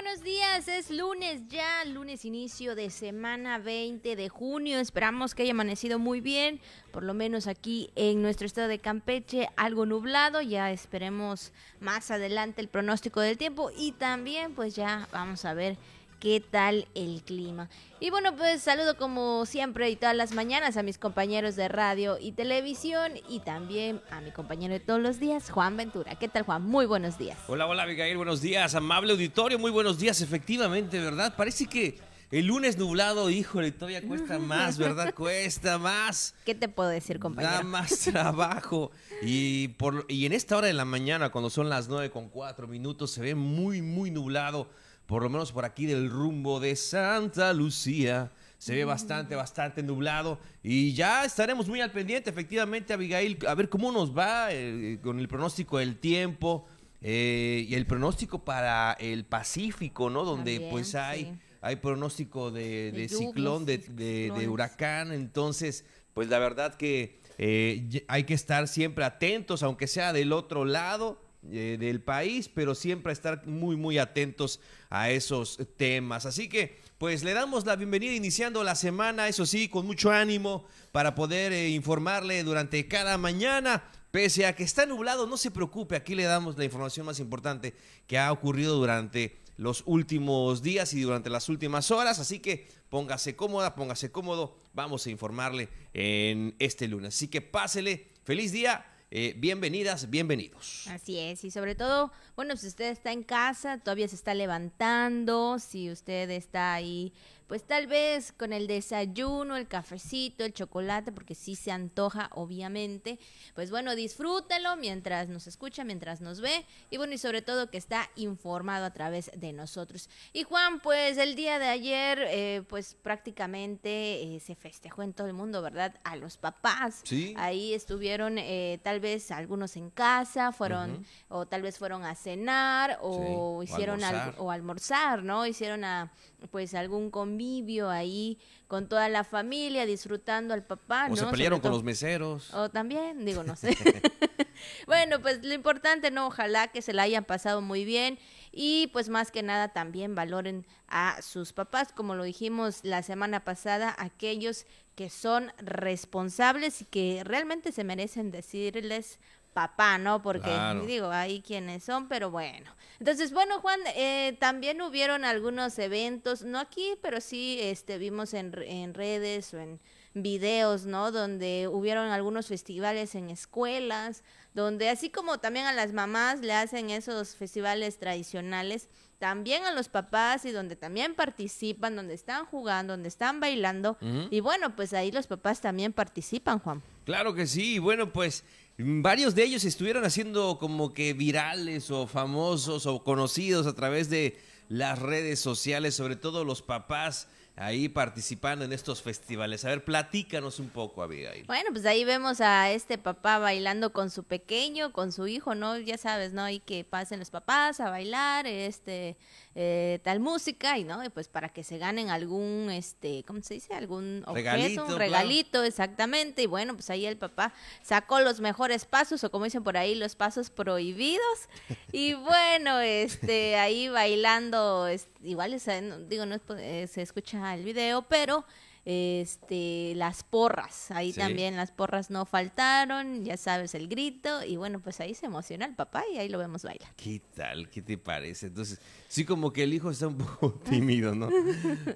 buenos días. Es lunes ya, lunes inicio de semana 20 de junio. Esperamos que haya amanecido muy bien, por lo menos aquí en nuestro estado de Campeche, algo nublado. Ya esperemos más adelante el pronóstico del tiempo y también pues ya vamos a ver qué tal el clima. Y bueno, pues saludo como siempre y todas las mañanas a mis compañeros de radio y televisión y también a mi compañero de todos los días, Juan Ventura. ¿Qué tal, Juan? Muy buenos días. Hola, hola, Abigail, buenos días. Amable auditorio, muy buenos días, efectivamente, ¿verdad? Parece que el lunes nublado, híjole, todavía cuesta más, ¿verdad? Cuesta más. ¿Qué te puedo decir, compañero? Da más trabajo. Y, por, y en esta hora de la mañana, cuando son las nueve con cuatro minutos, se ve muy, muy nublado por lo menos por aquí del rumbo de Santa Lucía. Se ve bastante, bastante nublado. Y ya estaremos muy al pendiente, efectivamente, Abigail, a ver cómo nos va eh, con el pronóstico del tiempo eh, y el pronóstico para el Pacífico, ¿no? Donde pues hay, hay pronóstico de, ciclón, de, huracán, entonces, pues la verdad que eh, hay que estar siempre atentos, aunque sea del otro lado eh, del país, pero siempre estar muy, muy atentos a esos temas. Así que, pues le damos la bienvenida iniciando la semana, eso sí, con mucho ánimo para poder eh, informarle durante cada mañana. Pese a que está nublado, no se preocupe, aquí le damos la información más importante que ha ocurrido durante los últimos días y durante las últimas horas, así que póngase cómoda, póngase cómodo, vamos a informarle en este lunes. Así que pásele, feliz día eh, bienvenidas, bienvenidos. Así es, y sobre todo, bueno, si usted está en casa, todavía se está levantando, si usted está ahí pues tal vez con el desayuno, el cafecito, el chocolate, porque sí se antoja, obviamente. Pues bueno, disfrútelo mientras nos escucha, mientras nos ve y bueno, y sobre todo que está informado a través de nosotros. Y Juan, pues el día de ayer, eh, pues prácticamente eh, se festejó en todo el mundo, ¿verdad? A los papás. Sí. Ahí estuvieron eh, tal vez algunos en casa, fueron, o tal vez fueron a cenar, o hicieron algo, o almorzar, ¿no? Hicieron a pues algún convivio ahí con toda la familia disfrutando al papá. O se pelearon con los meseros. O también, digo, no sé. bueno, pues lo importante, ¿no? Ojalá que se la hayan pasado muy bien y pues más que nada también valoren a sus papás, como lo dijimos la semana pasada, aquellos que son responsables y que realmente se merecen decirles papá, ¿no? Porque digo, hay quienes son, pero bueno. Entonces, bueno, Juan, eh, también hubieron algunos eventos, no aquí, pero sí este, vimos en, en redes o en videos, ¿no? Donde hubieron algunos festivales en escuelas, donde así como también a las mamás le hacen esos festivales tradicionales, también a los papás y donde también participan, donde están jugando, donde están bailando. Y bueno, pues ahí los papás también participan, Juan. Claro que sí. Bueno, pues varios de ellos estuvieron haciendo como que virales o famosos o conocidos a través de las redes sociales, sobre todo los papás ahí participando en estos festivales. A ver, platícanos un poco, Abigail. Bueno, pues ahí vemos a este papá bailando con su pequeño, con su hijo, ¿no? Ya sabes, ¿no? Y que pasen los papás a bailar, este, eh, tal música, y no, y pues para que se ganen algún, este, ¿cómo se dice? Algún regalito, un regalito, exactamente. Y bueno, pues ahí el papá sacó los mejores pasos, o como dicen por ahí, los pasos prohibidos. y bueno, este, ahí bailando, igual, digo, no eh, se escucha el video, pero este las porras. Ahí también las porras no faltaron ya sabes el grito y bueno pues ahí se emociona el papá y ahí lo vemos bailar. Qué tal qué te parece entonces sí como que el hijo está un poco tímido no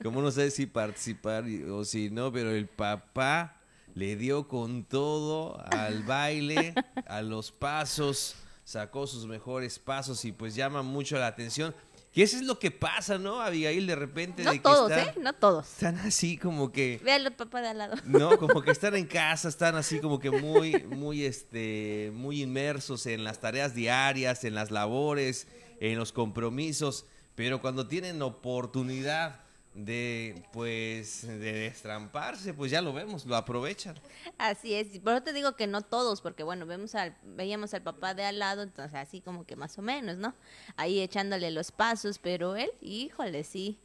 como no sabe si participar o si no pero el papá le dio con todo al baile a los pasos sacó sus mejores pasos y pues llama mucho la atención que eso es lo que pasa, ¿no, Abigail? De repente. No de que todos, ¿eh? No todos. Están así como que. Vean los papás de al lado. No, como que están en casa, están así como que muy, muy, este, muy inmersos en las tareas diarias, en las labores, en los compromisos. Pero cuando tienen oportunidad de pues de destramparse, pues ya lo vemos, lo aprovechan. Así es, por eso te digo que no todos, porque bueno, vemos al, veíamos al papá de al lado, entonces así como que más o menos, ¿no? Ahí echándole los pasos, pero él, híjole, sí,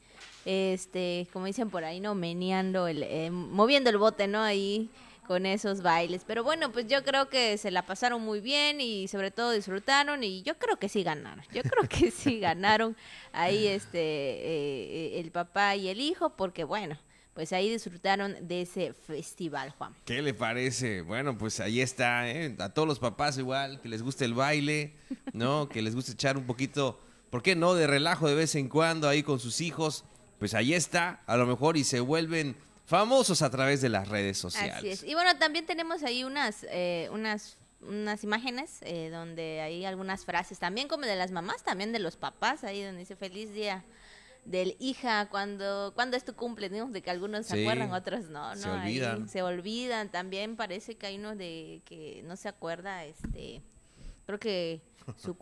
este, como dicen por ahí, ¿no? Meneando, el, eh, moviendo el bote, ¿no? Ahí con esos bailes. Pero bueno, pues yo creo que se la pasaron muy bien y sobre todo disfrutaron y yo creo que sí ganaron. Yo creo que sí ganaron ahí este eh, el papá y el hijo porque bueno, pues ahí disfrutaron de ese festival, Juan. ¿Qué le parece? Bueno, pues ahí está, ¿eh? a todos los papás igual, que les guste el baile, ¿no? que les guste echar un poquito, ¿por qué no? De relajo de vez en cuando ahí con sus hijos, pues ahí está, a lo mejor y se vuelven famosos a través de las redes sociales. Así es. Y bueno, también tenemos ahí unas, eh, unas unas imágenes eh, donde hay algunas frases también como de las mamás, también de los papás, ahí donde dice feliz día del hija cuando cuando es tu cumpleaños de que algunos se acuerdan otros no no se olvidan. se olvidan. También parece que hay uno de que no se acuerda este creo que su,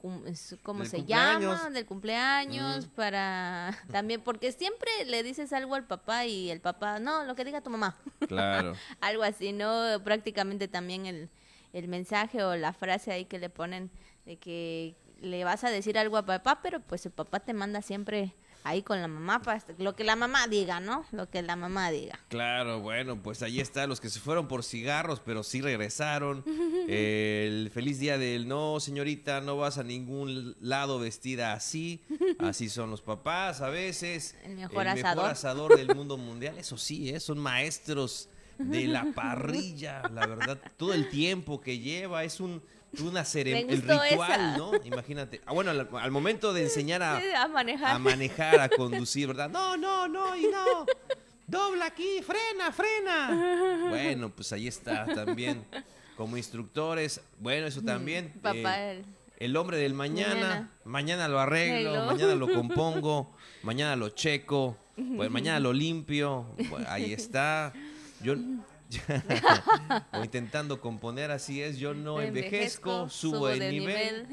cómo se llama del cumpleaños para también porque siempre le dices algo al papá y el papá no lo que diga tu mamá claro. Algo así no prácticamente también el el mensaje o la frase ahí que le ponen de que le vas a decir algo a papá pero pues el papá te manda siempre ahí con la mamá, lo que la mamá diga, ¿no? Lo que la mamá diga. Claro, bueno, pues ahí está, los que se fueron por cigarros, pero sí regresaron. el feliz día del no, señorita, no vas a ningún lado vestida así. Así son los papás a veces. El mejor el Mejor asador del mundo mundial, eso sí, ¿eh? son maestros de la parrilla, la verdad, todo el tiempo que lleva es un una el ritual, ¿no? Imagínate. Ah, bueno, al, momento de enseñar a, a, manejar. a manejar, a conducir, ¿verdad? No, no, no, y no. Dobla aquí, frena, frena. Bueno, pues ahí está también. Como instructores, bueno, eso también. Papá, eh, el hombre del mañana, mañana, lo arreglo, mañana lo compongo, mañana lo checo, pues mañana lo limpio, ahí está. Yo o intentando componer, así es, yo no envejezco, subo, el nivel.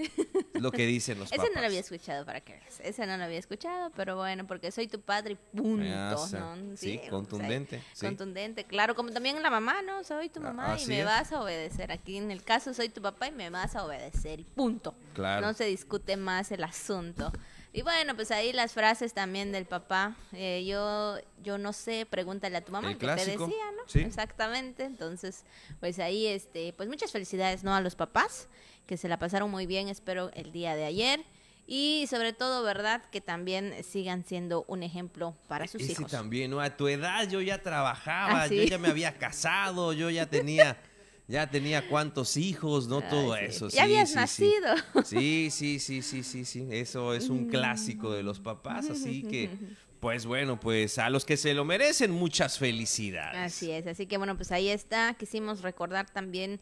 Lo que dicen los Ese no lo había escuchado, para que veas. Ese no lo había escuchado, pero bueno, porque soy tu padre y punto. Sí, contundente. Contundente, claro, como también la mamá, ¿no? Soy tu mamá y me vas a obedecer. Aquí en el caso soy tu papá y me vas a obedecer y punto. Claro. No se discute más el asunto. Y bueno, pues ahí las frases también del papá. Eh, yo, yo no sé, pregúntale a tu mamá, que te decía, ¿no? Sí. Exactamente. Entonces, pues ahí, este, pues muchas felicidades, ¿no? A los papás, que se la pasaron muy bien, espero, el día de ayer. Y sobre todo, ¿verdad? Que también sigan siendo un ejemplo para sus hijos. Sí, también, ¿no? A tu edad yo ya trabajaba, ah, yo ya me había casado, yo ya tenía ya tenía cuántos hijos, ¿no? Todo eso. ya habías nacido. Sí. sí, sí, sí, sí, sí, Eso es un clásico de los papás, así que, pues bueno, pues a los que se lo merecen, muchas felicidades. Así es, así que bueno, pues ahí está. Quisimos recordar también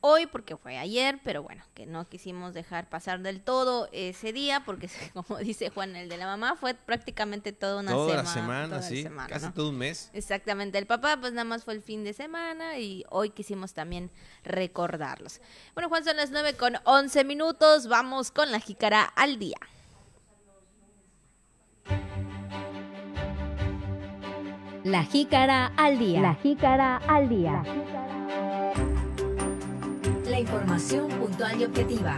hoy porque fue ayer, pero bueno, que no quisimos dejar pasar del todo ese día porque como dice Juan el de la mamá fue prácticamente toda una toda semana, la semana, sí, casi todo un mes. Exactamente, el papá pues nada más fue el fin de semana y hoy quisimos también recordarlos. Bueno, Juan son las 9 con 11 minutos, vamos con la jícara al día. La jícara al día. La jícara al día información puntual y objetiva.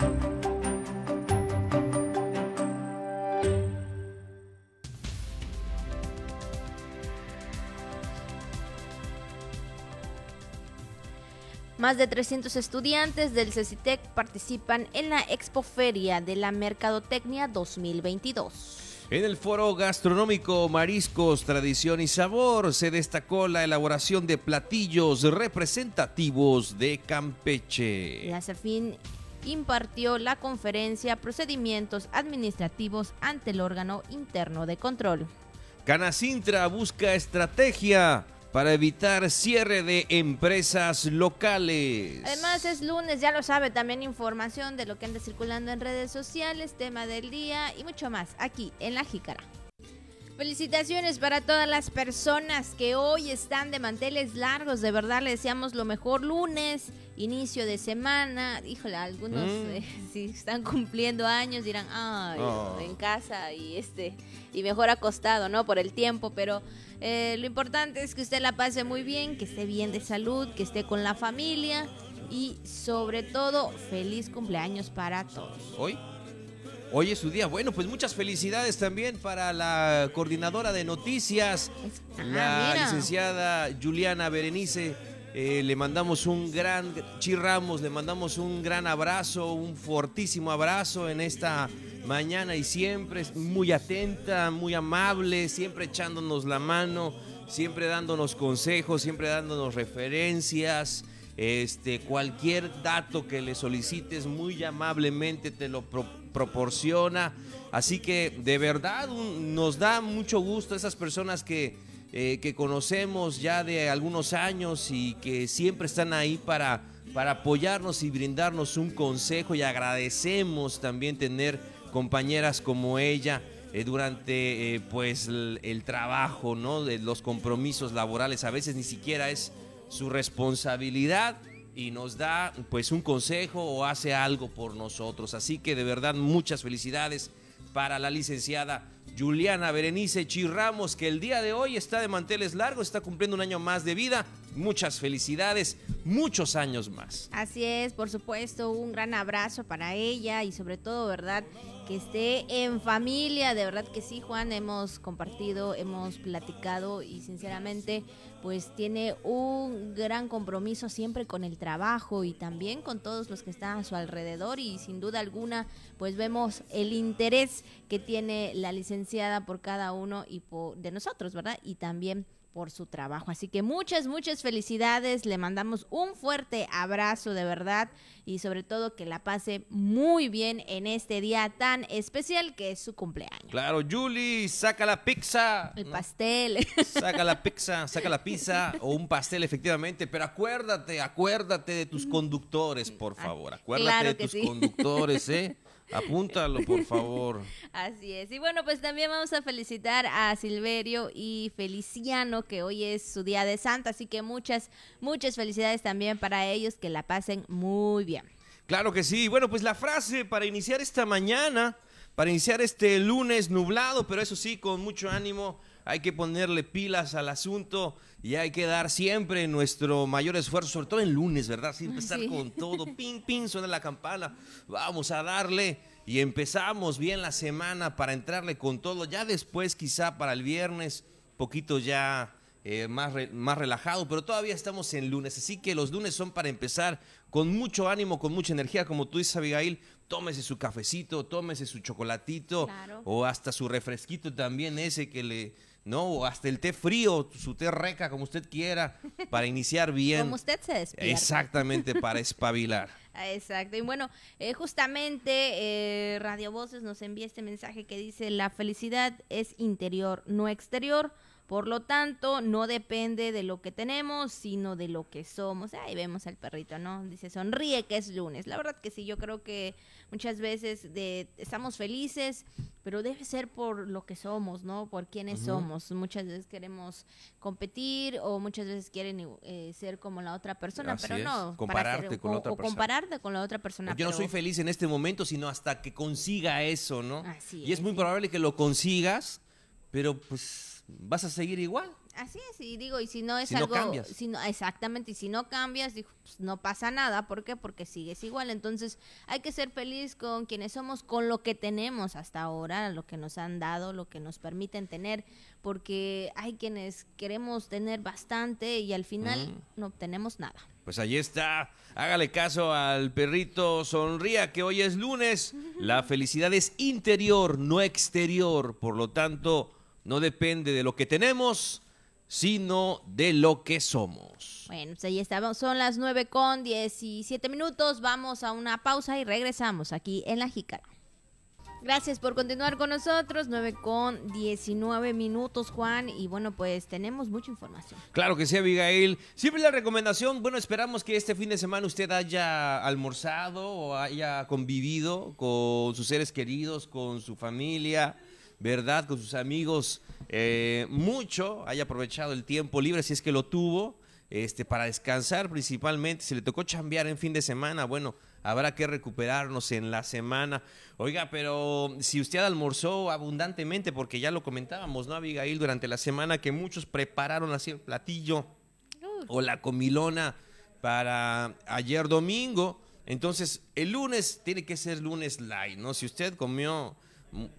Más de 300 estudiantes del CECITEC participan en la Expoferia de la Mercadotecnia 2022. En el foro gastronómico Mariscos, Tradición y Sabor se destacó la elaboración de platillos representativos de Campeche. La CEFIN impartió la conferencia Procedimientos Administrativos ante el órgano interno de control. Canacintra busca estrategia para evitar cierre de empresas locales. Además es lunes, ya lo sabe, también información de lo que anda circulando en redes sociales, tema del día y mucho más aquí en La Jícara. Felicitaciones para todas las personas que hoy están de manteles largos. De verdad, le deseamos lo mejor lunes, inicio de semana. Híjole, algunos mm. eh, si están cumpliendo años dirán, ay, oh. en casa y este y mejor acostado, ¿no? Por el tiempo, pero eh, lo importante es que usted la pase muy bien, que esté bien de salud, que esté con la familia y sobre todo feliz cumpleaños para todos. Hoy Hoy es su día. Bueno, pues muchas felicidades también para la coordinadora de noticias, ah, la licenciada Juliana Berenice eh, le mandamos un gran, chirramos, le mandamos un gran abrazo, un fortísimo abrazo en esta mañana y siempre muy atenta, muy amable, siempre echándonos la mano, siempre dándonos consejos, siempre dándonos referencias. Este, cualquier dato que le solicites muy amablemente te lo proporciona. Así que de verdad nos da mucho gusto esas personas que, eh, que conocemos ya de algunos años y que siempre están ahí para, para apoyarnos y brindarnos un consejo y agradecemos también tener compañeras como ella. Eh, durante eh, pues el, el, trabajo, ¿no? De los compromisos laborales, a veces ni siquiera es su responsabilidad y nos da pues un consejo o hace algo por nosotros. Así que de verdad muchas felicidades para la licenciada Juliana Berenice Chirramos, que el día de hoy está de manteles largos, está cumpliendo un año más de vida. Muchas felicidades, muchos años más. Así es, por supuesto, un gran abrazo para ella y sobre todo, ¿verdad? que esté en familia, de verdad que sí, Juan, hemos compartido, hemos platicado y sinceramente pues tiene un gran compromiso siempre con el trabajo y también con todos los que están a su alrededor y sin duda alguna pues vemos el interés que tiene la licenciada por cada uno y por, de nosotros, ¿verdad? Y también por su trabajo. Así que muchas, muchas felicidades. Le mandamos un fuerte abrazo de verdad y sobre todo que la pase muy bien en este día tan especial que es su cumpleaños. Claro, Julie, saca la pizza. El pastel. Saca la pizza, saca la pizza o un pastel efectivamente, pero acuérdate, acuérdate de tus conductores, por ah, favor. Acuérdate de tus conductores, ¿eh? Apúntalo, por favor. Así es. Y bueno, pues también vamos a felicitar a Silverio y Feliciano, que hoy es su día de Santa. Así que muchas, muchas felicidades también para ellos, que la pasen muy bien. Claro que sí. Bueno, pues la frase para iniciar esta mañana, para iniciar este lunes nublado, pero eso sí, con mucho ánimo hay que ponerle pilas al asunto y hay que dar siempre nuestro mayor esfuerzo, sobre todo en lunes, ¿verdad? Sin empezar con todo, pin, pin, suena la campana, vamos a darle y empezamos bien la semana para entrarle con todo, ya después quizá para el viernes, poquito ya eh, más, más relajado, pero todavía estamos en lunes, así que los lunes son para empezar con mucho ánimo, con mucha energía, como tú dices, Abigail, tómese su cafecito, tómese su chocolatito o hasta su refresquito también ese que le ¿no? O hasta el té frío, su té reca, como usted quiera, para iniciar bien. Como usted se despierta. Exactamente, para espabilar. Exacto. Y bueno, eh, justamente eh, Radio Voces nos envía este mensaje que dice, la felicidad es interior, no exterior. Por lo tanto, no depende de lo que tenemos, sino de lo que somos. Ahí vemos al perrito, ¿no? Dice, sonríe que es lunes. La verdad que sí, yo creo que muchas veces de, estamos felices, pero debe ser por lo que somos, ¿no? Por quienes somos. Muchas veces queremos competir o muchas veces quieren eh, ser como la otra persona, pero no. Compararte con la otra persona. compararte con la otra persona. Yo no soy feliz en este momento, sino hasta que consiga eso, ¿no? Así y es muy probable que lo consigas, pero pues vas a seguir igual. Así es, y digo, y si no es algo, cambias. Si no, exactamente, y si no cambias, pues, no pasa nada, ¿por qué? Porque sigues igual, entonces hay que ser feliz con quienes somos, con lo que tenemos hasta ahora, lo que nos han dado, lo que nos permiten tener, porque hay quienes queremos tener bastante y al final no obtenemos nada. Pues ahí está, hágale caso al perrito, sonría que hoy es lunes, la felicidad es interior, no exterior, por lo tanto no depende de lo que tenemos, sino de lo que somos. Bueno, pues ahí estamos. Son las 9 con 17 minutos. Vamos a una pausa y regresamos aquí en La Jícara. Gracias por continuar con nosotros. 9 con 19 minutos, Juan. Y bueno, pues tenemos mucha información. Claro que sí, Abigail. Siempre la recomendación, bueno, esperamos que este fin de semana usted haya almorzado o haya convivido con sus seres queridos, con su familia ¿verdad? Con sus amigos eh, mucho, haya aprovechado el tiempo libre si es que lo tuvo, este, para descansar principalmente. Si le tocó chambear en fin de semana, bueno, habrá que recuperarnos en la semana. Oiga, pero si usted almorzó abundantemente, porque ya lo comentábamos, ¿no, Abigail? Durante la semana que muchos prepararon así el platillo o la comilona para ayer domingo. Entonces, el lunes tiene que ser lunes light, ¿no? Si usted comió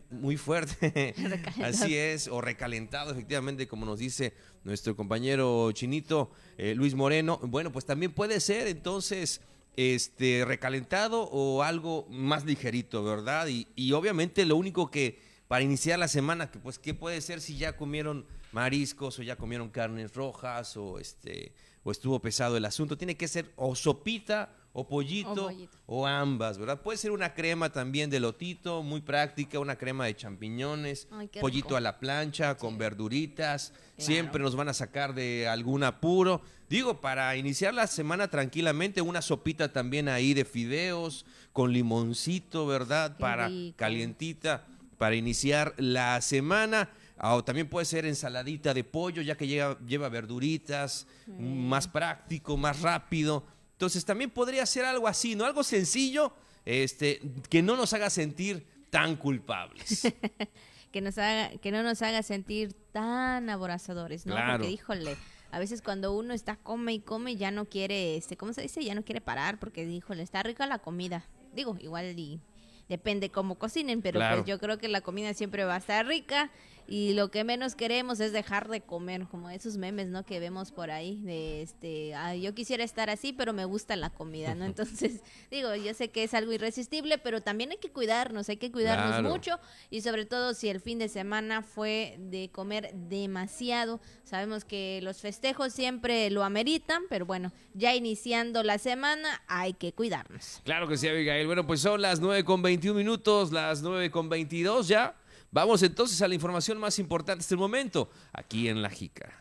muy fuerte. Así es, o recalentado, efectivamente, como nos dice nuestro compañero chinito eh, Luis Moreno. Bueno, pues también puede ser entonces este recalentado o algo más ligerito, ¿verdad? Y, y obviamente lo único que para iniciar la semana, que pues qué puede ser si ya comieron mariscos o ya comieron carnes rojas o este o estuvo pesado el asunto, tiene que ser o sopita o pollito O pollito. o ambas, ¿verdad? Puede ser una crema también de lotito, muy práctica, una crema de champiñones, Ay, pollito rico. a la plancha, con verduritas, Claro. siempre nos van a sacar de algún apuro. Digo, para iniciar la semana tranquilamente, una sopita también ahí de fideos, con limoncito, ¿verdad? Qué para rico. calientita, para iniciar la semana. Ah, O también puede ser ensaladita de pollo, ya que lleva, lleva verduritas, más práctico, más rápido. Entonces también podría ser algo así, ¿no? Algo sencillo, este, que no nos haga sentir tan culpables. que nos haga, que no nos haga sentir tan aborazadores, ¿no? Claro. Porque híjole, a veces cuando uno está come y come ya no quiere, este, ¿cómo se dice? Ya no quiere parar porque híjole, está rica la comida. Digo, igual y depende cómo cocinen, pero Claro. pues yo creo que la comida siempre va a estar rica y lo que menos queremos es dejar de comer, como esos memes, ¿no? Que vemos por ahí de este, "Ay, yo quisiera estar así, pero me gusta la comida, ¿no? Entonces, digo, yo sé que es algo irresistible, pero también hay que cuidarnos, hay que cuidarnos Claro. mucho y sobre todo si el fin de semana fue de comer demasiado. Sabemos que los festejos siempre lo ameritan, pero bueno, ya iniciando la semana hay que cuidarnos. Claro que sí, Abigail. Bueno, pues son las 9 con 21 minutos, las 9 con 22 ya. Vamos entonces a la información más importante hasta el momento, aquí en La Jica.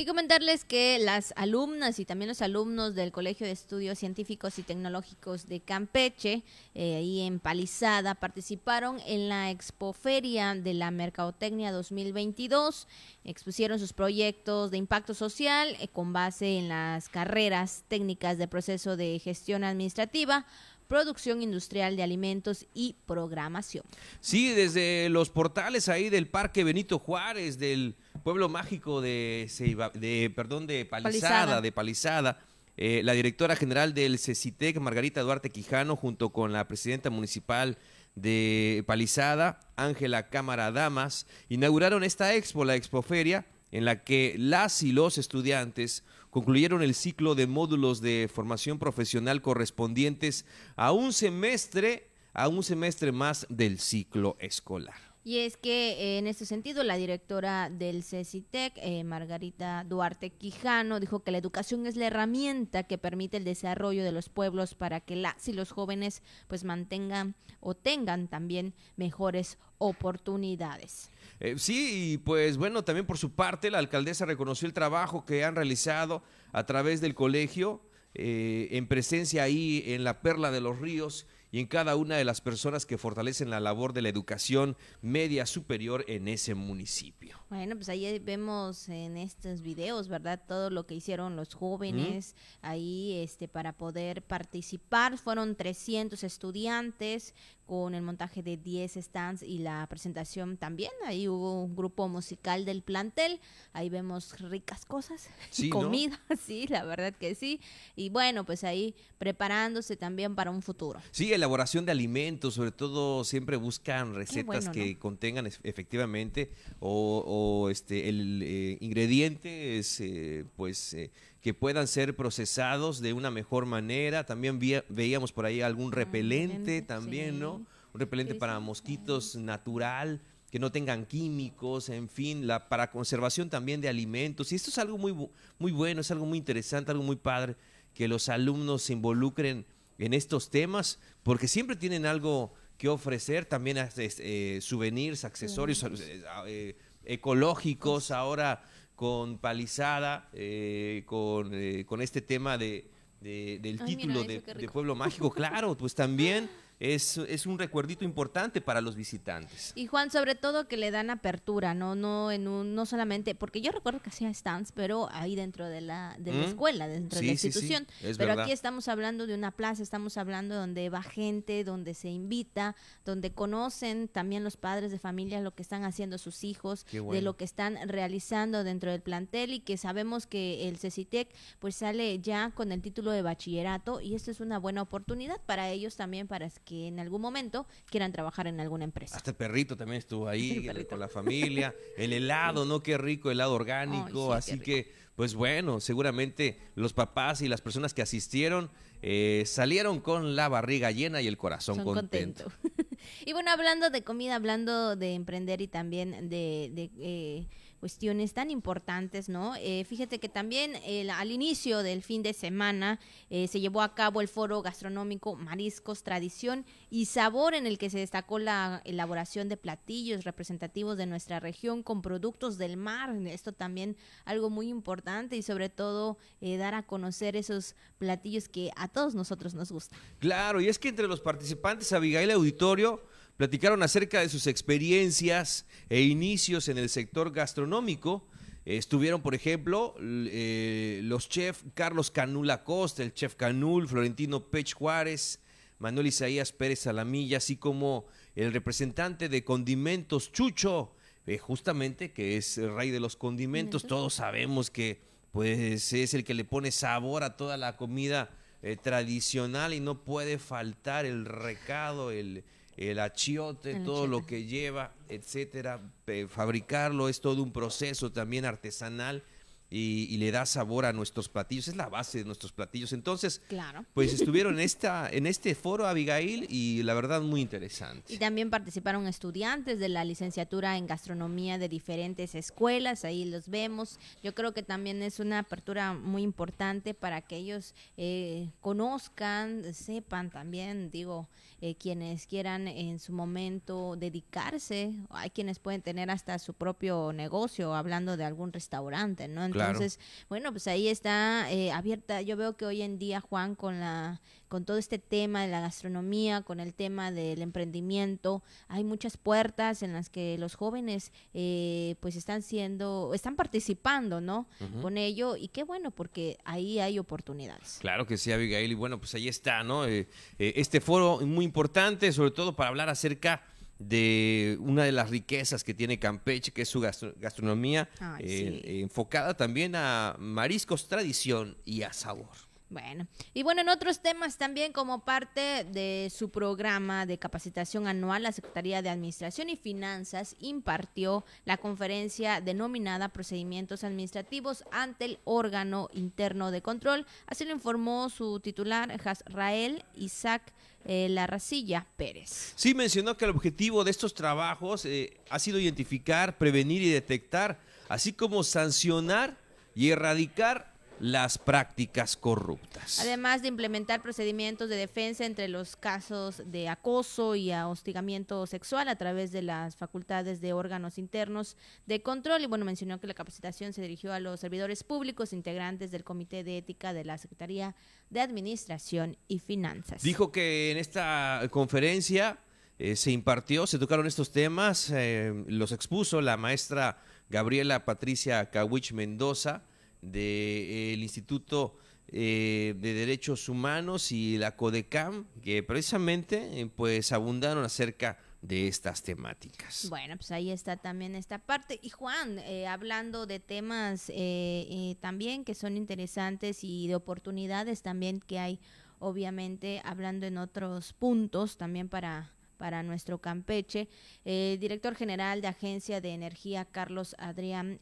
Y comentarles que las alumnas y también los alumnos del Colegio de Estudios Científicos y Tecnológicos de Campeche, eh, ahí en Palizada, participaron en la Expoferia de la Mercadotecnia 2022. Expusieron sus proyectos de impacto social eh, con base en las carreras técnicas de proceso de gestión administrativa, producción industrial de alimentos y programación. Sí, desde los portales ahí del Parque Benito Juárez, del pueblo mágico de, Ceiba- de perdón, de Palizada, Palizada. de Palizada, eh, la directora general del CECITEC, Margarita Duarte Quijano, junto con la presidenta municipal de Palizada, Ángela Cámara Damas, inauguraron esta expo, la Expoferia, en la que las y los estudiantes concluyeron el ciclo de módulos de formación profesional correspondientes a un semestre, a un semestre más del ciclo escolar. Y es que eh, en este sentido la directora del CECITEC, eh, Margarita Duarte Quijano, dijo que la educación es la herramienta que permite el desarrollo de los pueblos para que las y los jóvenes pues mantengan o tengan también mejores oportunidades. Eh, sí, y pues bueno, también por su parte la alcaldesa reconoció el trabajo que han realizado a través del colegio, eh, en presencia ahí en la Perla de los Ríos y en cada una de las personas que fortalecen la labor de la educación media superior en ese municipio. Bueno, pues ahí vemos en estos videos, ¿verdad? Todo lo que hicieron los jóvenes ahí este para poder participar. Fueron 300 estudiantes con el montaje de 10 stands y la presentación también. Ahí hubo un grupo musical del plantel. Ahí vemos ricas cosas Sí, comida, sí, la verdad que sí. Y bueno, pues ahí preparándose también para un futuro. Sí, elaboración de alimentos, sobre todo siempre buscan recetas bueno, que ¿no? contengan efectivamente o, o, este el eh, ingrediente es eh, pues eh, que puedan ser procesados de una mejor manera. También veíamos por ahí algún repelente repelente, también, sí. ¿no? Un repelente Sí, para sí, mosquitos natural que no tengan químicos, en fin, la para conservación también de alimentos. Y esto es algo muy muy bueno, es algo muy interesante, algo muy padre que los alumnos se involucren en estos temas, porque siempre tienen algo que ofrecer, también eh, souvenirs, accesorios eh, eh, ecológicos, ahora con palizada, eh, con, con este tema de, de- del Ay, título mira de. Pueblo Mágico, claro, pues también es, es un recuerdito importante para los visitantes. Y Juan, sobre todo que le dan apertura, no no en un no solamente porque yo recuerdo que hacía stands, pero ahí dentro de la de la ¿Mm? escuela, dentro de la sí, sí, institución. es pero verdad. aquí estamos hablando de una plaza, estamos hablando donde va gente, donde se invita, donde conocen también los padres de familia lo que están haciendo sus hijos, de lo que están realizando dentro del plantel y que sabemos que el CECITEC pues sale ya con el título de bachillerato y esto es una buena oportunidad para ellos también para que en algún momento quieran trabajar en alguna empresa. Hasta el perrito también estuvo ahí con la familia. El helado, ¿no? Qué rico, helado orgánico. Sí, Así que, pues bueno, seguramente los papás y las personas que asistieron eh, salieron con la barriga llena y el corazón Son contento. contentos. y bueno, hablando de comida, hablando de emprender y también de, de, eh, cuestiones tan importantes, ¿no? Eh, fíjate que también el- al inicio del fin de semana eh, se llevó a cabo el foro gastronómico Mariscos, Tradición y Sabor, en el que se destacó la elaboración de platillos representativos de nuestra región con productos del mar. Esto también algo muy importante y sobre todo eh, dar a conocer esos platillos que a todos nosotros nos gustan. Claro, y es que entre los participantes, Abigail Auditorio platicaron acerca de sus experiencias e inicios en el sector gastronómico. Estuvieron, por ejemplo, eh, los chefs Carlos Canul Acosta, el chef Canul, Florentino Pech Juárez, Manuel Isaías Pérez Salamilla, así como el representante de condimentos Chucho, eh, justamente que es el rey de los condimentos. Todos sabemos que pues es el que le pone sabor a toda la comida eh, tradicional y no puede faltar el recado, el, el achiote, El todo lo que lleva, etcétera. Eh, fabricarlo es todo un proceso también artesanal y, y le da sabor a nuestros platillos, es la base de nuestros platillos. Entonces, Claro. pues estuvieron en, esta, en este foro, Abigail, y la verdad muy interesante. Y también participaron estudiantes de la licenciatura en gastronomía de diferentes escuelas, ahí los vemos. Yo creo que también es una apertura muy importante para que ellos eh, conozcan, sepan también, digo, eh, quienes quieran en su momento dedicarse. Hay quienes pueden tener hasta su propio negocio, hablando de algún restaurante, ¿no? Entonces, bueno, pues ahí está eh, abierta. Yo veo que hoy en día, Juan, con la con todo este tema de la gastronomía, con el tema del emprendimiento, hay muchas puertas en las que los jóvenes eh, pues están siendo, están participando, ¿no? Con ello y qué bueno porque ahí hay oportunidades. Claro que sí, Abigail. Y bueno, pues ahí está, ¿no? Eh, eh, este foro muy importante, sobre todo para hablar acerca de una de las riquezas que tiene Campeche, que es su gastro- gastronomía, Ay, eh, sí. enfocada también a mariscos, tradición y a sabor. Bueno, y bueno, en otros temas también como parte de su programa de capacitación anual, la Secretaría de Administración y Finanzas impartió la conferencia denominada Procedimientos Administrativos ante el órgano interno de control. Así lo informó su titular, Rael Isaac eh, Larracilla Pérez. Sí, mencionó que el objetivo de estos trabajos eh, ha sido identificar, prevenir y detectar, así como sancionar y erradicar las prácticas corruptas. Además de implementar procedimientos de defensa entre los casos de acoso y hostigamiento sexual a través de las facultades de órganos internos de control. Y bueno, mencionó que la capacitación se dirigió a los servidores públicos integrantes del Comité de Ética de la Secretaría de Administración y Finanzas. Dijo que en esta conferencia eh, se impartió, se tocaron estos temas, eh, los expuso la maestra Gabriela Patricia Cawich Mendoza del Instituto eh, de Derechos Humanos y la CODECAM, que precisamente eh, pues abundaron acerca de estas temáticas. Bueno, pues ahí está también esta parte. Y Juan, eh, hablando de temas eh, también que son interesantes y de oportunidades también que hay, obviamente, hablando en otros puntos también para para nuestro Campeche. El director general de Agencia de Energía, Carlos Adrián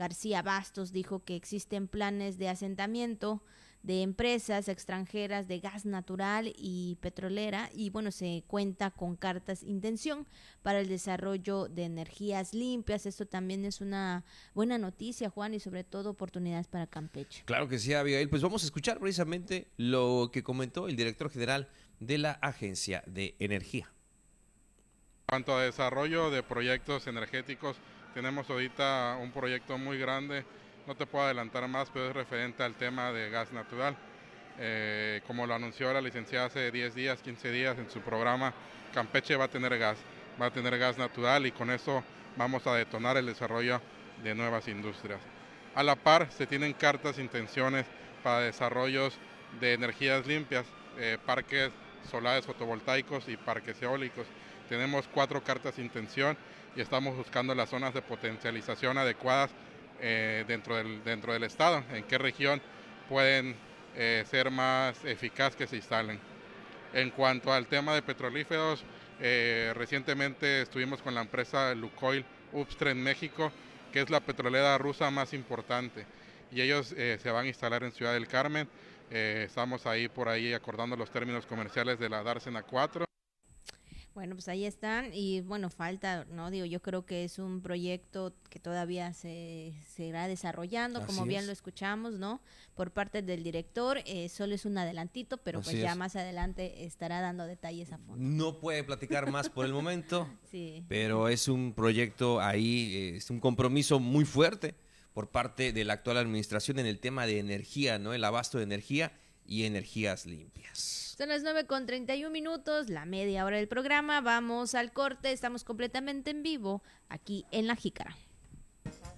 García Bastos, dijo que existen planes de asentamiento de empresas extranjeras de gas natural y petrolera y bueno, se cuenta con cartas intención para el desarrollo de energías limpias. Esto también es una buena noticia, Juan, y sobre todo oportunidades para Campeche. Claro que sí, Abigail. Pues vamos a escuchar precisamente lo que comentó el director general de la Agencia de Energía. En cuanto a desarrollo de proyectos energéticos, tenemos ahorita un proyecto muy grande, no te puedo adelantar más, pero es referente al tema de gas natural. Eh, como lo anunció la licenciada hace 10 días, 15 días en su programa, Campeche va a tener gas, va a tener gas natural y con eso vamos a detonar el desarrollo de nuevas industrias. A la par se tienen cartas intenciones para desarrollos de energías limpias, eh, parques solares fotovoltaicos y parques eólicos. Tenemos cuatro cartas de intención y estamos buscando las zonas de potencialización adecuadas eh, dentro, del, dentro del estado, en qué región pueden eh, ser más eficaz que se instalen. En cuanto al tema de petrolíferos, eh, recientemente estuvimos con la empresa Lukoil Upstream México, que es la petrolera rusa más importante. Y ellos se van a instalar en Ciudad del Carmen. Estamos ahí por ahí acordando los términos comerciales de la Dársena 4. Bueno, pues ahí están y bueno, falta, ¿no? Digo, yo creo que es un proyecto que todavía se, se irá desarrollando, como bien lo escuchamos, ¿no? Por parte del director, eh, solo es un adelantito, pero pues ya más adelante estará dando detalles a fondo. No puede platicar más por el momento, sí. pero es un proyecto ahí, eh, es un compromiso muy fuerte por parte de la actual administración en el tema de energía, ¿no? El abasto de energía y energías limpias. Son las 9 con 31 minutos, la media hora del programa. Vamos al corte, estamos completamente en vivo aquí en La Jícara.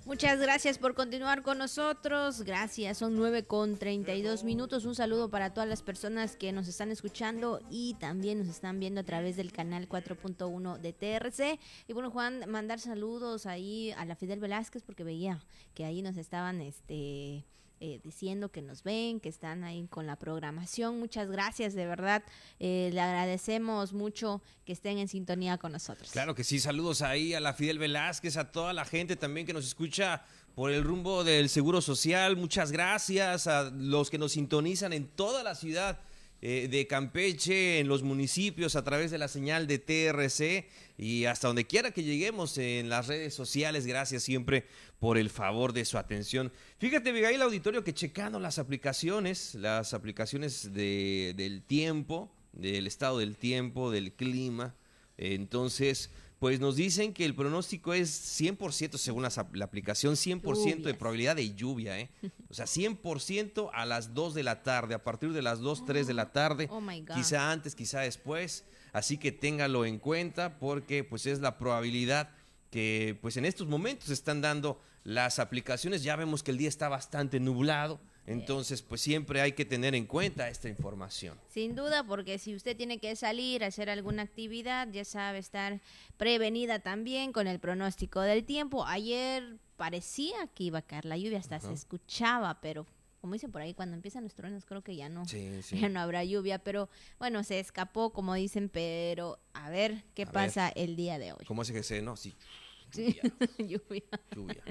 Muchas gracias por continuar con nosotros. Gracias, son 9 con 32 minutos. Un saludo para todas las personas que nos están escuchando y también nos están viendo a través del canal 4.1 de TRC. Y bueno, Juan, mandar saludos ahí a la Fidel Velázquez porque veía que ahí nos estaban este eh, diciendo que nos ven, que están ahí con la programación. Muchas gracias, de verdad. Eh, le agradecemos mucho que estén en sintonía con nosotros. Claro que sí, saludos ahí a la Fidel Velázquez, a toda la gente también que nos escucha por el rumbo del Seguro Social. Muchas gracias a los que nos sintonizan en toda la ciudad eh, de Campeche, en los municipios, a través de la señal de TRC y hasta donde quiera que lleguemos en las redes sociales. Gracias siempre por el favor de su atención. Fíjate, el Auditorio, que checando las aplicaciones, las aplicaciones de, del tiempo, del estado del tiempo, del clima, entonces pues nos dicen que el pronóstico es 100% según la, aplicación, 100% de probabilidad de lluvia, ¿eh? O sea, 100% a las 2 de la tarde, a partir de las 2, 3 de la tarde, oh quizá antes, quizá después, así que téngalo en cuenta porque pues es la probabilidad que pues en estos momentos están dando las aplicaciones, ya vemos que el día está bastante nublado, entonces, pues siempre hay que tener en cuenta esta información. Sin duda, porque si usted tiene que salir a hacer alguna actividad, ya sabe estar prevenida también con el pronóstico del tiempo. Ayer parecía que iba a caer la lluvia, hasta se escuchaba, pero como dicen por ahí, cuando empiezan los truenos creo que ya no, ya no habrá lluvia, pero bueno, se escapó, como dicen, pero a ver qué pasa el día de hoy. ¿Cómo hace que se, no? Sí, Lluvia. Lluvia.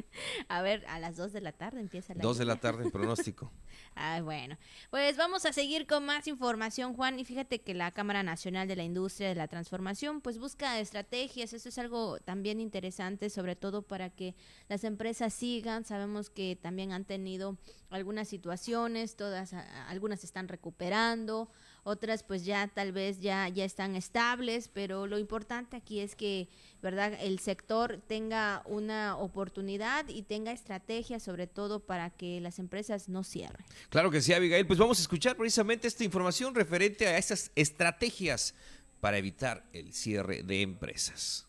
A ver, a las 2 de la tarde empieza la 2 de la tarde, pronóstico. ah, bueno. Pues vamos a seguir con más información, Juan. Y fíjate que la Cámara Nacional de la Industria de la Transformación, pues busca estrategias. Eso es algo también interesante, sobre todo para que las empresas sigan. Sabemos que también han tenido algunas situaciones, todas, algunas están recuperando otras pues ya tal vez ya, ya están estables, pero lo importante aquí es que, ¿verdad?, el sector tenga una oportunidad y tenga estrategias sobre todo para que las empresas no cierren. Claro que sí, Abigail, pues vamos a escuchar precisamente esta información referente a esas estrategias para evitar el cierre de empresas.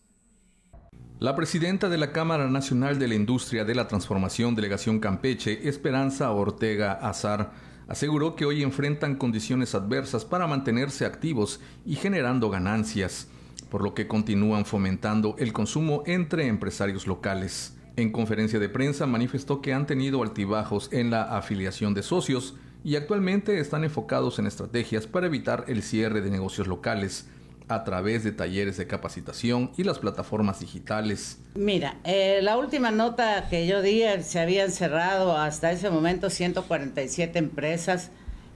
La presidenta de la Cámara Nacional de la Industria de la Transformación Delegación Campeche, Esperanza Ortega Azar, aseguró que hoy enfrentan condiciones adversas para mantenerse activos y generando ganancias, por lo que continúan fomentando el consumo entre empresarios locales. En conferencia de prensa manifestó que han tenido altibajos en la afiliación de socios y actualmente están enfocados en estrategias para evitar el cierre de negocios locales, a través de talleres de capacitación y las plataformas digitales. Mira, eh, la última nota que yo di, eh, se habían cerrado hasta ese momento 147 empresas,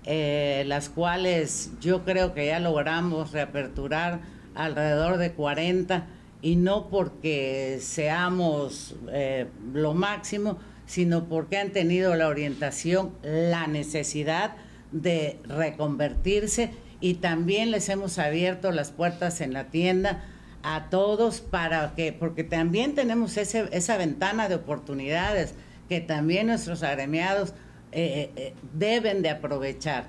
eh, las cuales yo creo que ya logramos reaperturar alrededor de 40 y no porque seamos lo máximo, sino porque han tenido la orientación, la necesidad de reconvertirse y también les hemos abierto las puertas en la tienda a todos para que, porque también tenemos ese, esa ventana de oportunidades que también nuestros agremiados eh, eh, deben de aprovechar,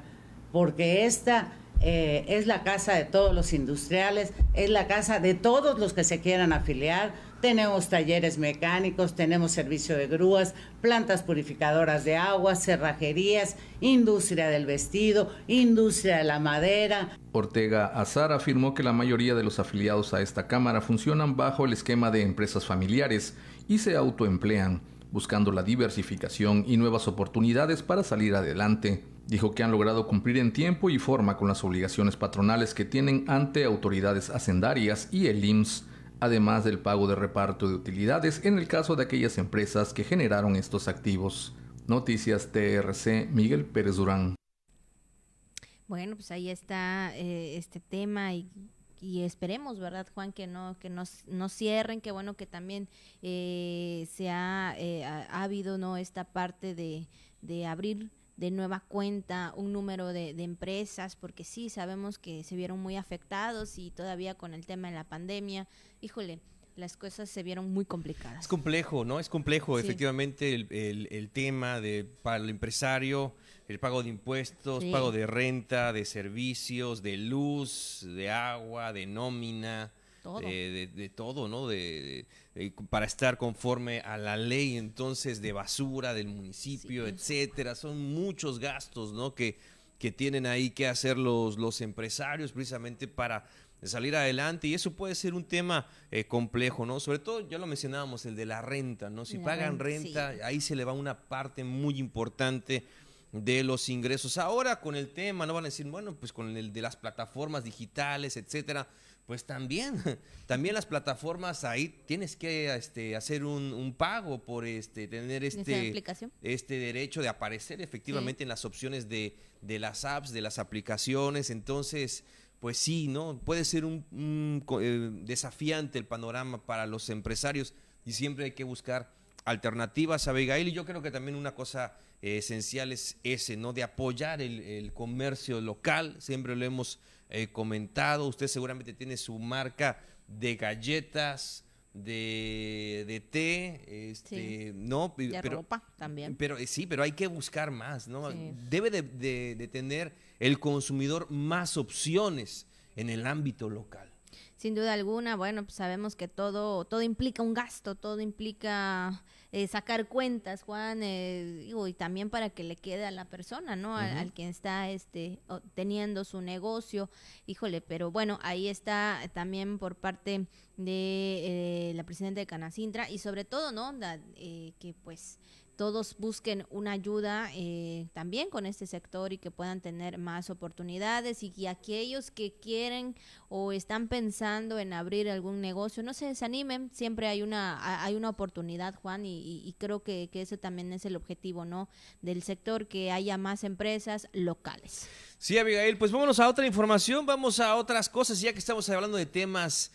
porque esta eh, es la casa de todos los industriales, es la casa de todos los que se quieran afiliar, tenemos talleres mecánicos, tenemos servicio de grúas, plantas purificadoras de agua, cerrajerías, industria del vestido, industria de la madera. Ortega Azar afirmó que la mayoría de los afiliados a esta Cámara funcionan bajo el esquema de empresas familiares y se autoemplean, buscando la diversificación y nuevas oportunidades para salir adelante. Dijo que han logrado cumplir en tiempo y forma con las obligaciones patronales que tienen ante autoridades hacendarias y el IMSS, además del pago de reparto de utilidades en el caso de aquellas empresas que generaron estos activos. Noticias TRC, Miguel Pérez Durán. Bueno, pues ahí está eh, este tema y, esperemos, ¿verdad, Juan, que no que nos, no cierren, que bueno que también eh, se ha, eh, ha, habido no esta parte de, de abrir de nueva cuenta un número de, empresas, porque sí, sabemos que se vieron muy afectados y todavía con el tema de la pandemia, híjole, las cosas se vieron muy complicadas. Es complejo, ¿no? Es complejo, efectivamente, el, el, tema de para el empresario, el pago de impuestos, pago de renta, de servicios, de luz, de agua, de nómina, de, todo, ¿no? De, para estar conforme a la ley entonces de basura del municipio, etcétera. Son muchos gastos, ¿no? Que, que tienen ahí que hacer los, los empresarios precisamente para salir adelante y eso puede ser un tema eh, complejo, ¿no? Sobre todo, ya lo mencionábamos, el de la renta, ¿no? Si pagan renta, ahí se le va una parte muy importante de los ingresos. Ahora con el tema, no van a decir, bueno, pues con el de las plataformas digitales, etcétera, pues también, también las plataformas ahí tienes que este, hacer un, pago por este, tener este, este derecho de aparecer efectivamente en las opciones de, de, las apps, de las aplicaciones. Entonces, pues sí, ¿no? Puede ser un, eh, desafiante el panorama para los empresarios y siempre hay que buscar alternativas, Abigail. Y yo creo que también una cosa esencial es ese, ¿no? De apoyar el, el comercio local. Siempre lo hemos eh, comentado. Usted seguramente tiene su marca de galletas, de, de té, este, ¿no? De ropa también. Pero eh, sí, pero hay que buscar más, ¿no? Debe de, de tener el consumidor más opciones en el ámbito local. Sin duda alguna, bueno, pues sabemos que todo, todo implica un gasto, todo implica eh, sacar cuentas, Juan, eh, y también para que le quede a la persona, ¿no? Al, quien está este, teniendo su negocio, híjole, pero bueno, ahí está también por parte de eh, la presidenta de Canacintra y sobre todo, ¿no? que pues todos busquen una ayuda eh, también con este sector y que puedan tener más oportunidades y que aquellos que quieren o están pensando en abrir algún negocio no se desanimen siempre hay una hay una oportunidad Juan y, creo que, que ese también es el objetivo no del sector que haya más empresas locales. Sí Abigail pues vámonos a otra información vamos a otras cosas ya que estamos hablando de temas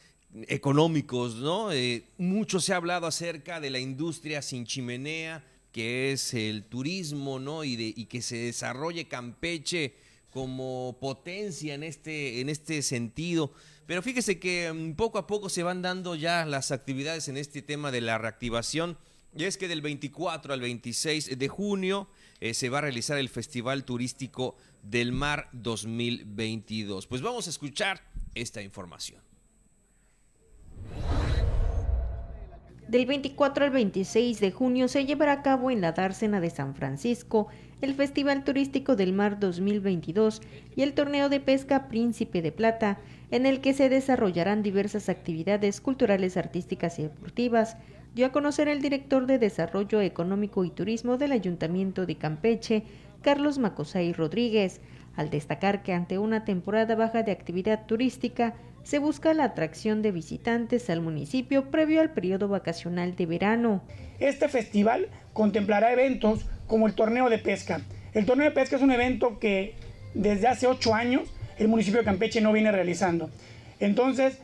económicos no eh, mucho se ha hablado acerca de la industria sin chimenea que es el turismo, ¿no? Y, que se desarrolle Campeche como potencia en este, en este sentido. Pero fíjese que mm, poco a poco se van dando ya las actividades en este tema de la reactivación. Y es que del 24 al 26 de junio eh, se va a realizar el Festival Turístico del Mar 2022. Pues vamos a escuchar esta información. Del 24 al 26 de junio se llevará a cabo en la Dársena de San Francisco el Festival Turístico del Mar 2022 y el Torneo de Pesca Príncipe de Plata, en el que se desarrollarán diversas actividades culturales, artísticas y deportivas, dio a conocer el director de Desarrollo Económico y Turismo del Ayuntamiento de Campeche, Carlos Macosay Rodríguez, al destacar que ante una temporada baja de actividad turística, se busca la atracción de visitantes al municipio previo al periodo vacacional de verano. Este festival contemplará eventos como el torneo de pesca. El torneo de pesca es un evento que desde hace ocho años el municipio de Campeche no viene realizando. Entonces,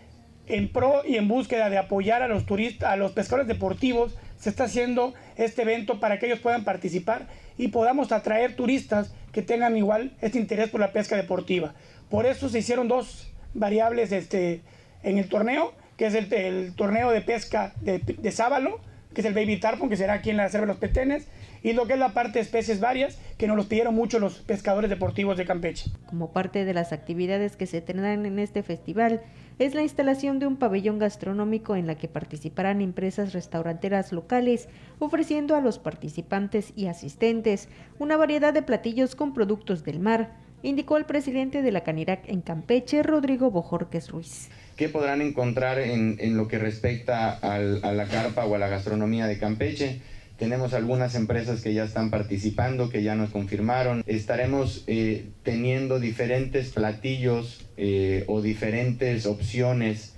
en pro y en búsqueda de apoyar a los turistas, a los pescadores deportivos, se está haciendo este evento para que ellos puedan participar y podamos atraer turistas que tengan igual este interés por la pesca deportiva. Por eso se hicieron dos variables este, en el torneo, que es el, torneo de pesca de, de, sábalo, que es el baby tarpon, que será aquí en la reserva de los petenes, y lo que es la parte de especies varias, que nos los pidieron mucho los pescadores deportivos de Campeche. Como parte de las actividades que se tendrán en este festival, es la instalación de un pabellón gastronómico en la que participarán empresas restauranteras locales, ofreciendo a los participantes y asistentes una variedad de platillos con productos del mar, indicó el presidente de la Canirac en Campeche, Rodrigo Bojorques Ruiz. ¿Qué podrán encontrar en, lo que respecta a la carpa o a la gastronomía de Campeche? Tenemos algunas empresas que ya están participando, que ya nos confirmaron. Estaremos eh, teniendo diferentes platillos eh, o diferentes opciones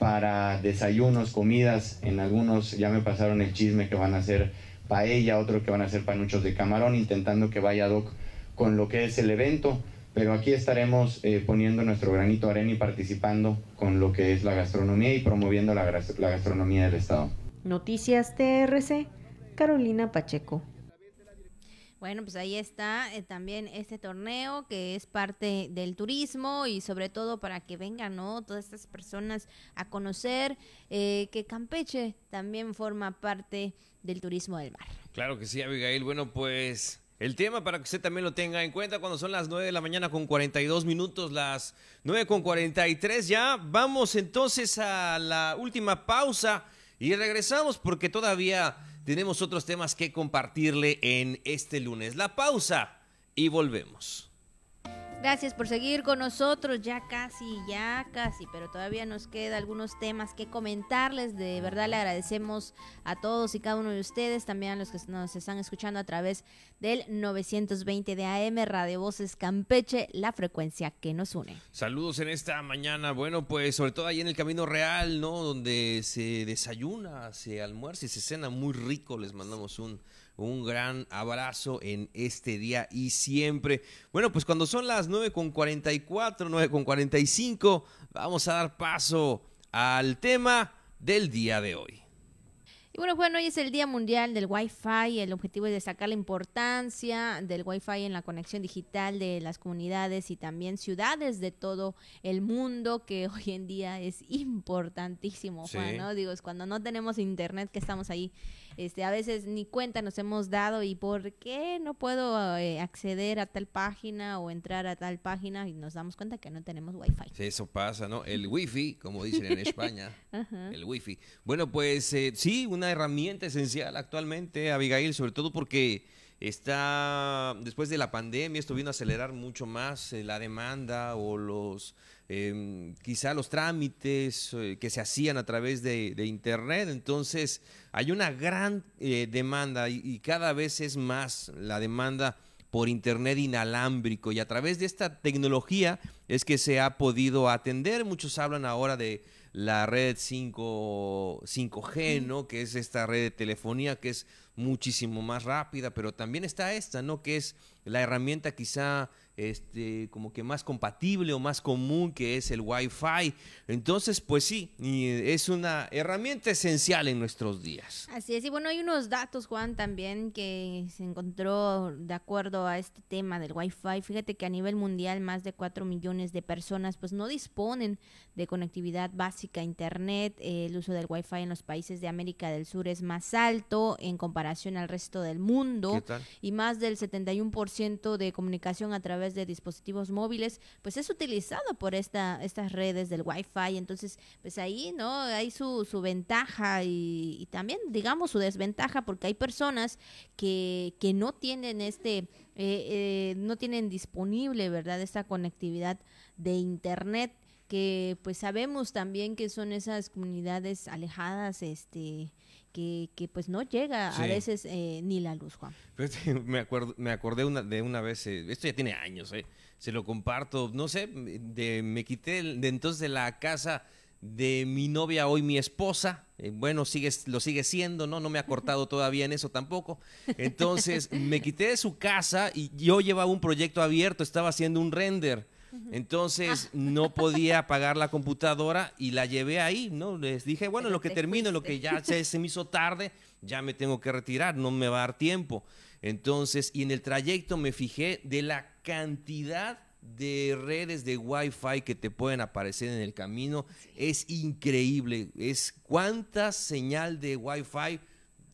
para desayunos, comidas. En algunos ya me pasaron el chisme que van a hacer paella, otro que van a hacer panuchos de camarón, intentando que vaya doc con lo que es el evento. Pero aquí estaremos eh, poniendo nuestro granito de arena y participando con lo que es la gastronomía y promoviendo la, la gastronomía del Estado. Noticias TRC, Carolina Pacheco. Bueno, pues ahí está eh, también este torneo que es parte del turismo y sobre todo para que vengan, ¿no? Todas estas personas a conocer eh, que Campeche también forma parte del turismo del mar. Claro que sí, Abigail. Bueno, pues el tema para que usted también lo tenga en cuenta cuando son las 9 de la mañana con 42 minutos, las 9 con 43 ya. Vamos entonces a la última pausa y regresamos porque todavía tenemos otros temas que compartirle en este lunes. La pausa y volvemos. Gracias por seguir con nosotros, ya casi, ya casi, pero todavía nos queda algunos temas que comentarles. De verdad le agradecemos a todos y cada uno de ustedes, también a los que nos están escuchando a través del 920 de AM Radio Voces Campeche, la frecuencia que nos une. Saludos en esta mañana, bueno, pues sobre todo ahí en el Camino Real, ¿no? Donde se desayuna, se almuerza y se cena muy rico, les mandamos un un gran abrazo en este día y siempre. Bueno, pues cuando son las 9.44, 9.45, vamos a dar paso al tema del día de hoy. Y bueno, bueno, hoy es el Día Mundial del Wi-Fi. El objetivo es destacar la importancia del Wi-Fi en la conexión digital de las comunidades y también ciudades de todo el mundo, que hoy en día es importantísimo, Juan, ¿no? Digo, es cuando no tenemos internet que estamos ahí este, a veces ni cuenta nos hemos dado y por qué no puedo eh, acceder a tal página o entrar a tal página y nos damos cuenta que no tenemos wifi. Sí, eso pasa, ¿no? El wifi, como dicen en España, el wifi. Bueno, pues eh, sí, una herramienta esencial actualmente, Abigail, sobre todo porque está, después de la pandemia, esto vino a acelerar mucho más eh, la demanda o los eh, quizá los trámites eh, que se hacían a través de, Internet. Entonces, hay una gran eh, demanda y, cada vez es más la demanda por Internet inalámbrico y a través de esta tecnología es que se ha podido atender. Muchos hablan ahora de la red 5, 5G, ¿no? Que es esta red de telefonía que es muchísimo más rápida, pero también está esta, ¿no? Que es la herramienta quizá este, como que más compatible o más común que es el Wi-Fi. Entonces, pues sí, es una herramienta esencial en nuestros días. Así es, y bueno, hay unos datos, Juan, también que se encontró de acuerdo a este tema del Wi-Fi. Fíjate que a nivel mundial más de 4 millones de personas pues no disponen de conectividad básica a Internet. el uso del Wi-Fi en los países de América del Sur es más alto en comparación al resto del mundo. Y más del 71% de comunicación a través de dispositivos móviles, pues es utilizado por esta, estas redes del Wi-Fi. Entonces, pues ahí, ¿no? Hay su, su ventaja y, también, digamos, su desventaja, porque hay personas que, que no tienen este, eh, eh, no tienen disponible, ¿verdad?, esta conectividad de Internet que pues sabemos también que son esas comunidades alejadas, este, que, que pues no llega a veces eh, ni la luz, Juan. me, acuerdo, me acordé una, de una vez, eh, esto ya tiene años, eh, se lo comparto, no sé, de, me quité de entonces de la casa de mi novia, hoy mi esposa, bueno, sigue, lo sigue siendo, ¿no? No me ha cortado todavía en eso tampoco. Entonces, me quité de su casa y yo llevaba un proyecto abierto, estaba haciendo un render entonces ah. no podía apagar la computadora y la llevé ahí, ¿no? Les dije, bueno, lo que termino, lo que ya se, se me hizo tarde, ya me tengo que retirar, no me va a dar tiempo. Entonces, y en el trayecto me fijé de la cantidad de redes de Wi-Fi que te pueden aparecer en el camino. Es increíble. Es cuánta señal de Wi-Fi.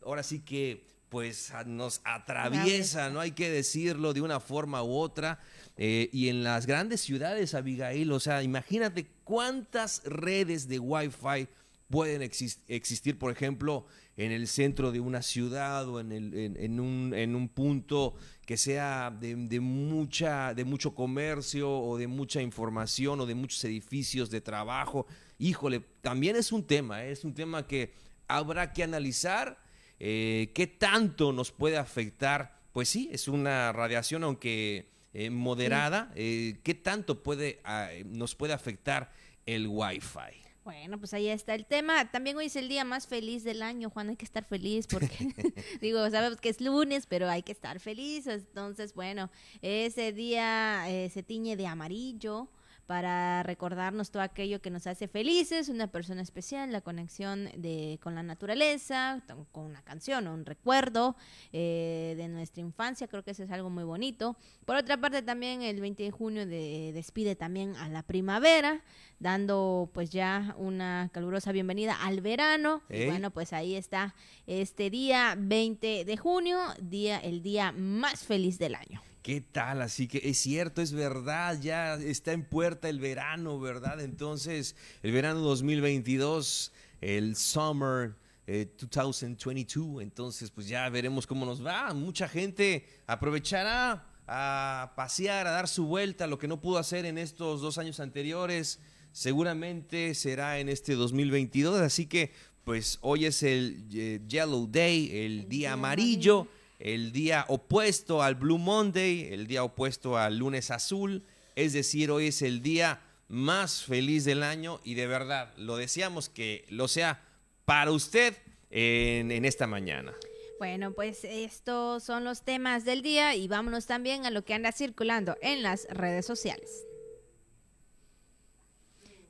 Ahora sí que pues nos atraviesa, no hay que decirlo de una forma u otra. Eh, y en las grandes ciudades, Abigail, o sea, imagínate cuántas redes de Wi-Fi pueden existir, por ejemplo, en el centro de una ciudad o en, en, un, en un, punto que sea de, mucha, de mucho comercio o de mucha información o de muchos edificios de trabajo. Híjole, también es un tema, ¿eh? es un tema que habrá que analizar eh, qué tanto nos puede afectar. Pues sí, es una radiación, aunque eh, moderada. Eh, ¿Qué tanto puede, ah, nos puede afectar el Wi-Fi? Bueno, pues ahí está el tema. También hoy es el día más feliz del año, Juan. Hay que estar feliz porque, digo, sabemos que es lunes, pero hay que estar feliz. Entonces, bueno, ese día eh, se tiñe de amarillo para recordarnos todo aquello que nos hace felices, una persona especial, la conexión de, con la naturaleza, con una canción o un recuerdo eh, de nuestra infancia, creo que eso es algo muy bonito. Por otra parte, también el 20 de junio de, despide también a la primavera, dando pues ya una calurosa bienvenida al verano. Y bueno, pues ahí está este día 20 de junio, día, el día más feliz del año. ¿Qué tal? Así que es cierto, es verdad, ya está en puerta el verano, ¿verdad? Entonces, el verano 2022, el summer 2022, eh, entonces pues ya veremos cómo nos va. Mucha gente aprovechará a pasear, a dar su vuelta, lo que no pudo hacer en estos dos años anteriores, seguramente será en este 2022, así que pues hoy es el eh, Yellow Day, el, día amarillo el día opuesto al Blue Monday, el día opuesto al lunes azul, es decir, hoy es el día más feliz del año y de verdad lo deseamos que lo sea para usted en, esta mañana. Bueno, pues estos son los temas del día y vámonos también a lo que anda circulando en las redes sociales.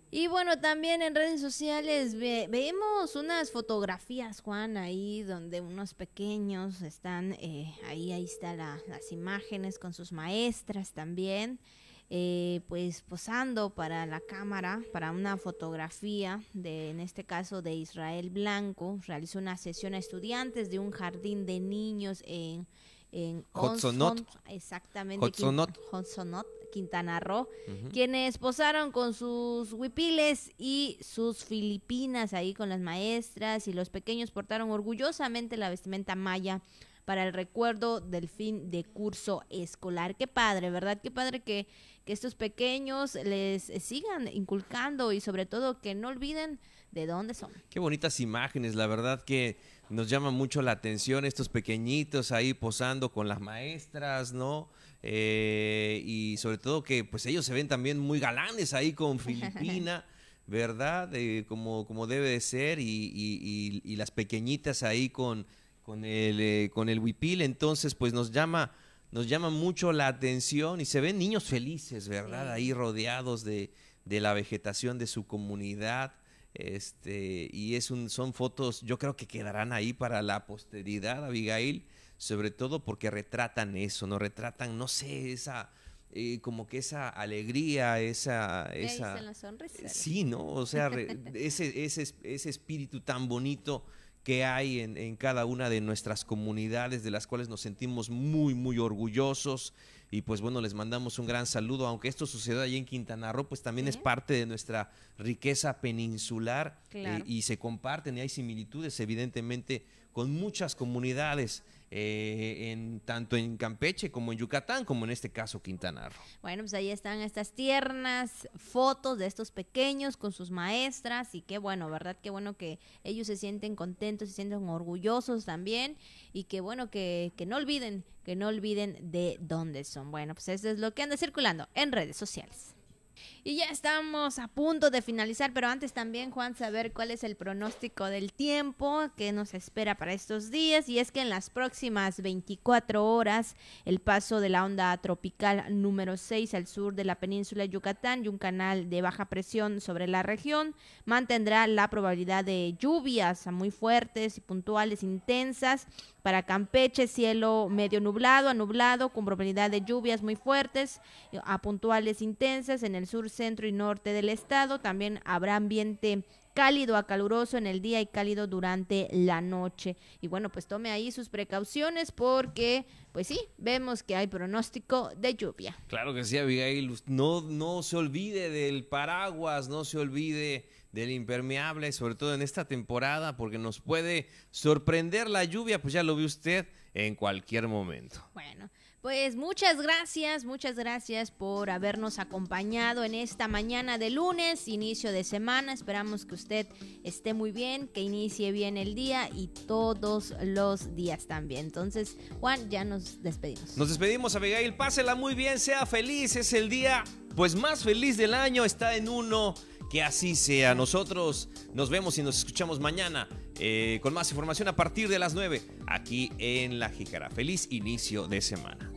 Y bueno, también en redes sociales vemos unas fotografías, Juan, ahí donde unos pequeños están, eh, ahí, ahí están las imágenes con sus maestras también, eh, pues posando para la cámara, para una fotografía, de, en este caso de Israel Blanco, realizó una sesión a estudiantes de un jardín de niños en... En Hotsonot. Exactamente. Hotsonot. Quintana Roo, quienes posaron con sus huipiles y sus filipinas ahí con las maestras y los pequeños portaron orgullosamente la vestimenta maya para el recuerdo del fin de curso escolar. Qué padre, ¿verdad? Qué padre que, que estos pequeños les sigan inculcando y sobre todo que no olviden de dónde son. Qué bonitas imágenes, la verdad que nos llama mucho la atención estos pequeñitos ahí posando con las maestras, ¿no? Eh, y sobre todo que pues ellos se ven también muy galanes ahí con Filipina, ¿verdad? Eh, como, como debe de ser y, y, las pequeñitas ahí con, con, el, eh, con el huipil, entonces pues nos llama, nos llama mucho la atención y se ven niños felices, ¿verdad? Ahí rodeados de, de la vegetación de su comunidad. Este, y es un, son fotos, yo creo que quedarán ahí para la posteridad, Abigail sobre todo porque retratan eso, ¿no? Retratan, no sé, esa... Eh, como que esa alegría, esa... esa sí, ¿no? O sea, ese, ese, ese espíritu tan bonito que hay en, en, cada una de nuestras comunidades, de las cuales nos sentimos muy, muy orgullosos. Y pues bueno, les mandamos un gran saludo, aunque esto sucedió allí en Quintana Roo, pues también es parte de nuestra riqueza peninsular eh, y se comparten y hay similitudes evidentemente con muchas comunidades eh, en, tanto en Campeche como en Yucatán, como en este caso Quintana Roo. Bueno, pues ahí están estas tiernas fotos de estos pequeños con sus maestras y qué bueno, ¿verdad? Qué bueno que ellos se sienten contentos, se sienten orgullosos también y qué bueno que, que no olviden, que no olviden de dónde son. Bueno, pues eso es lo que anda circulando en redes sociales. Y ya estamos a punto de finalizar, pero antes también, Juan, saber cuál es el pronóstico del tiempo que nos espera para estos días. Y es que en las próximas 24 horas, el paso de la onda tropical número 6 al sur de la península de Yucatán y un canal de baja presión sobre la región mantendrá la probabilidad de lluvias muy fuertes y puntuales intensas para Campeche, cielo medio nublado a nublado, con probabilidad de lluvias muy fuertes a puntuales intensas en el sur, centro y norte del estado. También habrá ambiente cálido a caluroso en el día y cálido durante la noche. Y bueno, pues tome ahí sus precauciones porque, pues sí, vemos que hay pronóstico de lluvia. Claro que sí, Abigail. No, no se olvide del paraguas, no se olvide del impermeable, sobre todo en esta temporada, porque nos puede sorprender la lluvia, pues ya lo ve usted en cualquier momento. Bueno, Pues muchas gracias, muchas gracias por habernos acompañado en esta mañana de lunes, inicio de semana. Esperamos que usted esté muy bien, que inicie bien el día y todos los días también. Entonces, Juan, ya nos despedimos. Nos despedimos, Abigail. Pásela muy bien, sea feliz. Es el día pues más feliz del año. Está en uno. Que así sea. Nosotros nos vemos y nos escuchamos mañana eh, con más información a partir de las 9 aquí en La Jícara. Feliz inicio de semana.